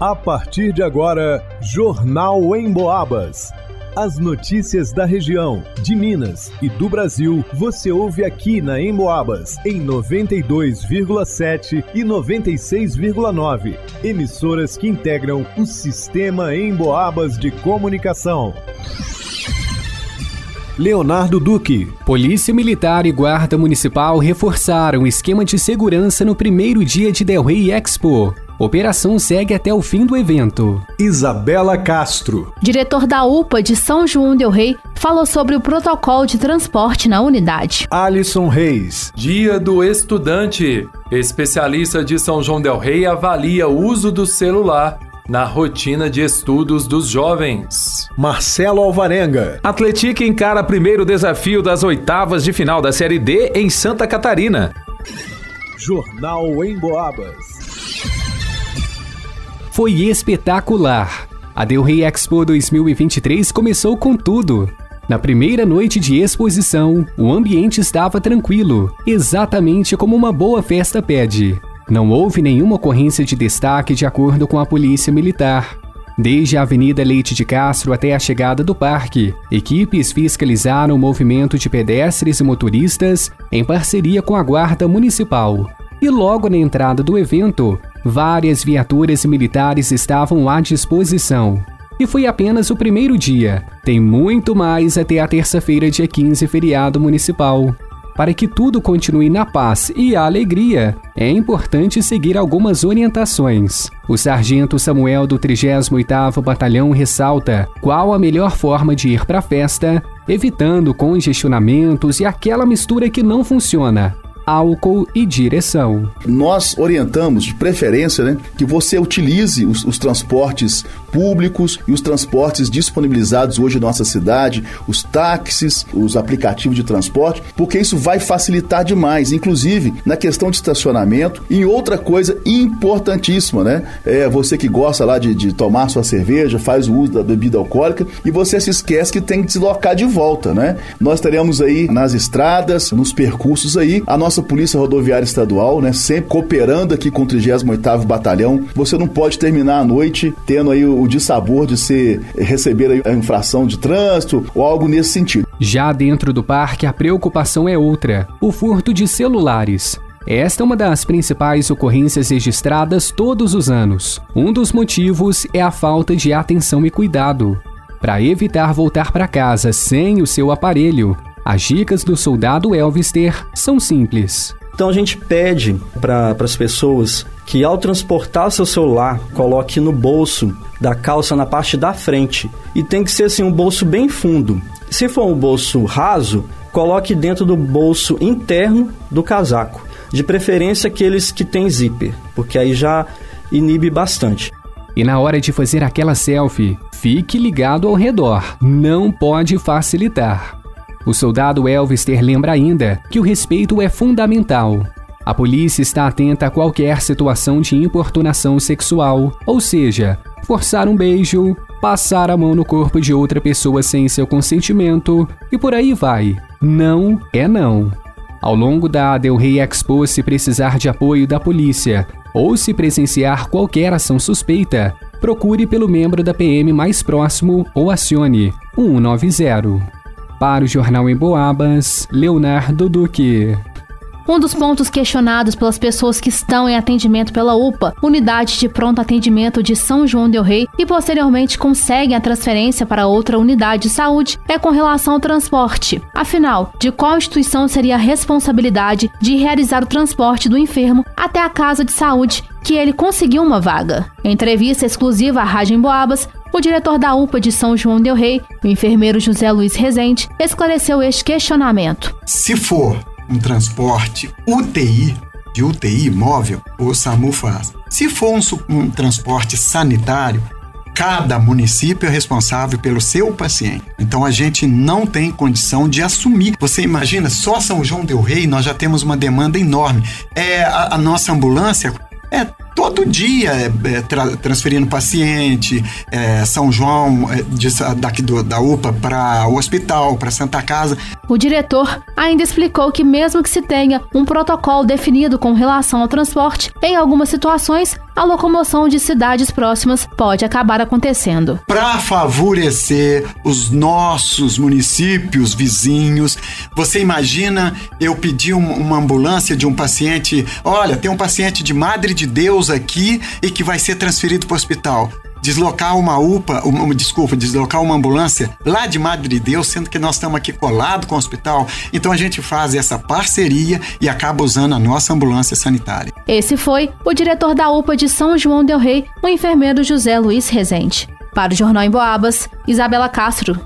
A partir de agora, Jornal em Boabas. As notícias da região, de Minas e do Brasil, você ouve aqui na Emboabas, em 92,7 e 96,9. Emissoras que integram o sistema Emboabas de comunicação. Leonardo Duque. Polícia Militar e Guarda Municipal reforçaram o esquema de segurança no primeiro dia de Del Rey Expo. Operação segue até o fim do evento. Isabela Castro. Diretor da UPA de São João Del Rei falou sobre o protocolo de transporte na unidade. Alisson Reis. Dia do Estudante. Especialista de São João Del Rei avalia o uso do celular na rotina de estudos dos jovens. Marcelo Alvarenga. Atlético encara primeiro desafio das oitavas de final da Série D em Santa Catarina. Jornal em Boabas. Foi espetacular. A Del Rey Expo 2023 começou com tudo. Na primeira noite de exposição, o ambiente estava tranquilo, exatamente como uma boa festa pede. Não houve nenhuma ocorrência de destaque de acordo com a Polícia Militar. Desde a Avenida Leite de Castro até a chegada do parque, equipes fiscalizaram o movimento de pedestres e motoristas em parceria com a Guarda Municipal. E logo na entrada do evento, várias viaturas militares estavam à disposição. E foi apenas o primeiro dia. Tem muito mais até a terça-feira, dia 15, feriado municipal. Para que tudo continue na paz e a alegria, é importante seguir algumas orientações. O sargento Samuel do 38º Batalhão ressalta qual a melhor forma de ir para a festa, evitando congestionamentos e aquela mistura que não funciona álcool e direção. Nós orientamos, de preferência, né, que você utilize os, os, transportes públicos e os transportes disponibilizados hoje na nossa cidade, os táxis, os aplicativos de transporte, porque isso vai facilitar demais, inclusive na questão de estacionamento e outra coisa importantíssima, né? É você que gosta lá de, de tomar sua cerveja, faz o uso da bebida alcoólica e você se esquece que tem que deslocar de volta, né? Nós teremos aí nas estradas, nos percursos aí, a nossa Polícia Rodoviária Estadual, né, sempre cooperando aqui com o 38º Batalhão. Você não pode terminar a noite tendo aí o, o dissabor de ser receber a infração de trânsito ou algo nesse sentido. Já dentro do parque, a preocupação é outra: o furto de celulares. Esta é uma das principais ocorrências registradas todos os anos. Um dos motivos é a falta de atenção e cuidado. Para evitar voltar para casa sem o seu aparelho, as dicas do soldado Elvister são simples. Então a gente pede para as pessoas que ao transportar seu celular, coloque no bolso da calça na parte da frente. E tem que ser assim um bolso bem fundo. Se for um bolso raso, coloque dentro do bolso interno do casaco. De preferência aqueles que têm zíper, porque aí já inibe bastante. E na hora de fazer aquela selfie, fique ligado ao redor. Não pode facilitar. O soldado Elvister lembra ainda que o respeito é fundamental. A polícia está atenta a qualquer situação de importunação sexual, ou seja, forçar um beijo, passar a mão no corpo de outra pessoa sem seu consentimento e por aí vai. Não é não. Ao longo da Del Rey Expo, se precisar de apoio da polícia ou se presenciar qualquer ação suspeita, procure pelo membro da PM mais próximo ou acione 190. Para o Jornal em Boabas, Leonardo Duque. Um dos pontos questionados pelas pessoas que estão em atendimento pela UPA, Unidade de Pronto Atendimento de São João del Rei, e posteriormente conseguem a transferência para outra unidade de saúde, é com relação ao transporte. Afinal, de qual instituição seria a responsabilidade de realizar o transporte do enfermo até a casa de saúde que ele conseguiu uma vaga? Em entrevista exclusiva à Rádio Emboabas, o diretor da UPA de São João del Rei, o enfermeiro José Luiz Rezende, esclareceu este questionamento. Se for um transporte UTI, de UTI móvel, o SAMU faz. Se for um, um transporte sanitário, cada município é responsável pelo seu paciente. Então a gente não tem condição de assumir. Você imagina, só São João del Rei nós já temos uma demanda enorme. É a, a nossa ambulância é todo dia é, é, tra transferindo paciente, é, São João, é, de, daqui do, da UPA para o hospital, para Santa Casa. O diretor ainda explicou que, mesmo que se tenha um protocolo definido com relação ao transporte, em algumas situações a locomoção de cidades próximas pode acabar acontecendo. Para favorecer os nossos municípios vizinhos, você imagina eu pedir uma ambulância de um paciente? Olha, tem um paciente de Madre de Deus aqui e que vai ser transferido para o hospital deslocar uma UPA, uma, desculpa, deslocar uma ambulância lá de Madre de Deus, sendo que nós estamos aqui colado com o hospital. Então a gente faz essa parceria e acaba usando a nossa ambulância sanitária. Esse foi o diretor da UPA de São João del Rei, o enfermeiro José Luiz Rezende. Para o Jornal em Boabas, Isabela Castro.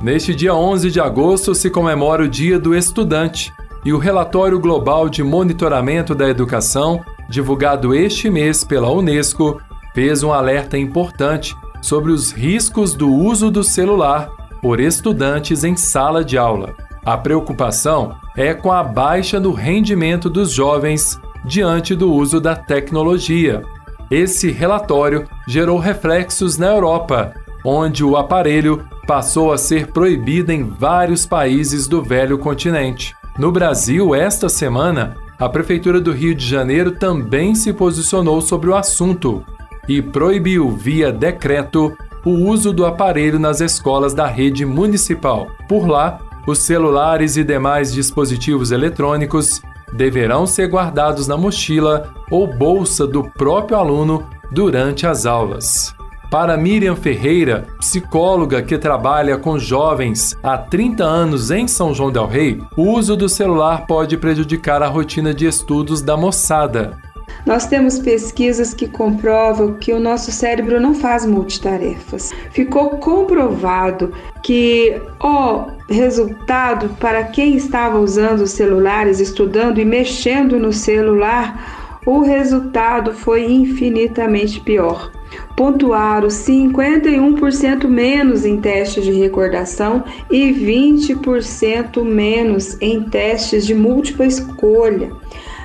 Neste dia 11 de agosto se comemora o Dia do Estudante e o relatório global de monitoramento da educação, divulgado este mês pela Unesco, fez um alerta importante sobre os riscos do uso do celular por estudantes em sala de aula. A preocupação é com a baixa no rendimento dos jovens diante do uso da tecnologia. Esse relatório gerou reflexos na Europa, onde o aparelho passou a ser proibido em vários países do velho continente. No Brasil, esta semana, a Prefeitura do Rio de Janeiro também se posicionou sobre o assunto e proibiu, via decreto, o uso do aparelho nas escolas da rede municipal. Por lá, os celulares e demais dispositivos eletrônicos deverão ser guardados na mochila ou bolsa do próprio aluno durante as aulas. Para Miriam Ferreira, psicóloga que trabalha com jovens há 30 anos em São João Del Rei, o uso do celular pode prejudicar a rotina de estudos da moçada. Nós temos pesquisas que comprovam que o nosso cérebro não faz multitarefas. Ficou comprovado que o resultado para quem estava usando os celulares, estudando e mexendo no celular, o resultado foi infinitamente pior. Pontuaram 51% menos em testes de recordação e 20% menos em testes de múltipla escolha.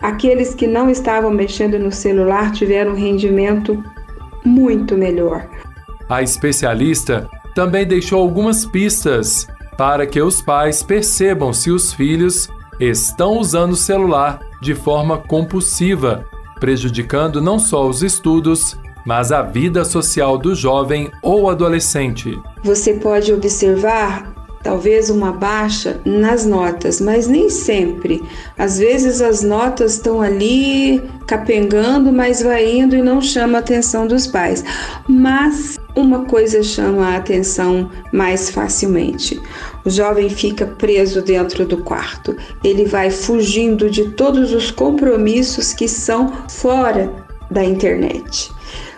Aqueles que não estavam mexendo no celular tiveram um rendimento muito melhor. A especialista também deixou algumas pistas para que os pais percebam se os filhos estão usando o celular de forma compulsiva, prejudicando não só os estudos, mas a vida social do jovem ou adolescente. Você pode observar talvez uma baixa nas notas, mas nem sempre. Às vezes as notas estão ali capengando, mas vai indo e não chama a atenção dos pais. Mas uma coisa chama a atenção mais facilmente. O jovem fica preso dentro do quarto. Ele vai fugindo de todos os compromissos que são fora da internet.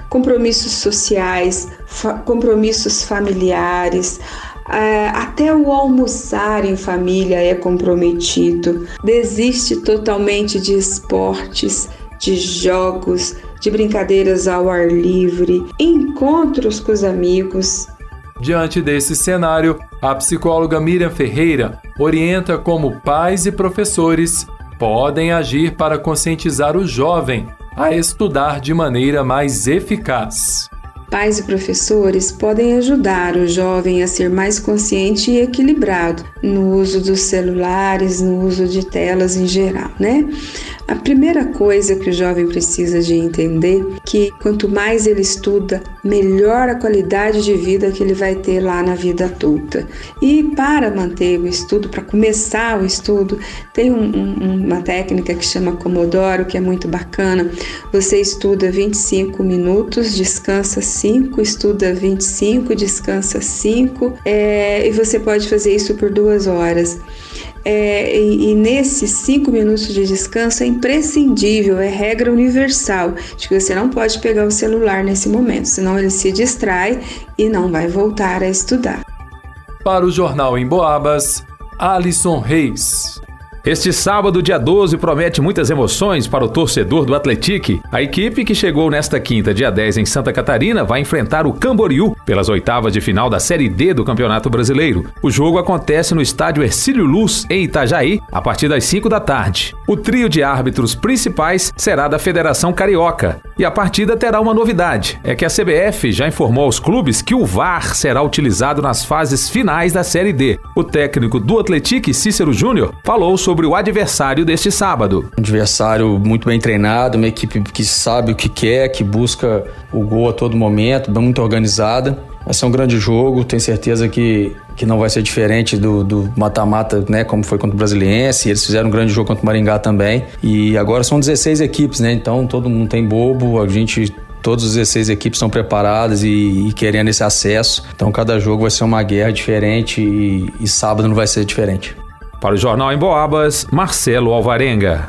Compromissos sociais, fa compromissos familiares, é, até o almoçar em família é comprometido. Desiste totalmente de esportes, de jogos, de brincadeiras ao ar livre, encontros com os amigos. Diante desse cenário, a psicóloga Miriam Ferreira orienta como pais e professores podem agir para conscientizar o jovem a estudar de maneira mais eficaz. Pais e professores podem ajudar o jovem a ser mais consciente e equilibrado no uso dos celulares, no uso de telas em geral, né? A primeira coisa que o jovem precisa de entender que quanto mais ele estuda, melhor a qualidade de vida que ele vai ter lá na vida adulta. E para manter o estudo, para começar o estudo, tem um, um, uma técnica que chama Comodoro, que é muito bacana. Você estuda 25 minutos, descansa 5, estuda 25, descansa 5, é, e você pode fazer isso por duas horas. É, e, e, nesses cinco minutos de descanso é imprescindível, é regra universal de que você não pode pegar o celular nesse momento, senão ele se distrai e não vai voltar a estudar. Para o Jornal em Boabas, Alisson Reis. Este sábado, dia 12, promete muitas emoções para o torcedor do Atletique. A equipe que chegou nesta quinta, dia 10, em Santa Catarina, vai enfrentar o Camboriú pelas oitavas de final da Série D do Campeonato Brasileiro. O jogo acontece no estádio Ercílio Luz, em Itajaí, a partir das 5 da tarde. O trio de árbitros principais será da Federação Carioca. E a partida terá uma novidade: é que a CBF já informou aos clubes que o VAR será utilizado nas fases finais da Série D. O técnico do Atlético, Cícero Júnior, falou sobre o adversário deste sábado. Um adversário muito bem treinado, uma equipe que sabe o que quer, que busca o gol a todo momento, muito organizada. Vai ser um grande jogo, tenho certeza que, que não vai ser diferente do mata-mata, né, como foi contra o Brasiliense. Eles fizeram um grande jogo contra o Maringá também. E agora são 16 equipes, né? Então todo mundo tem bobo, a gente todas as 16 equipes estão preparadas e, e, querendo esse acesso. Então cada jogo vai ser uma guerra diferente e, e sábado não vai ser diferente. Para o Jornal em Boabas, Marcelo Alvarenga.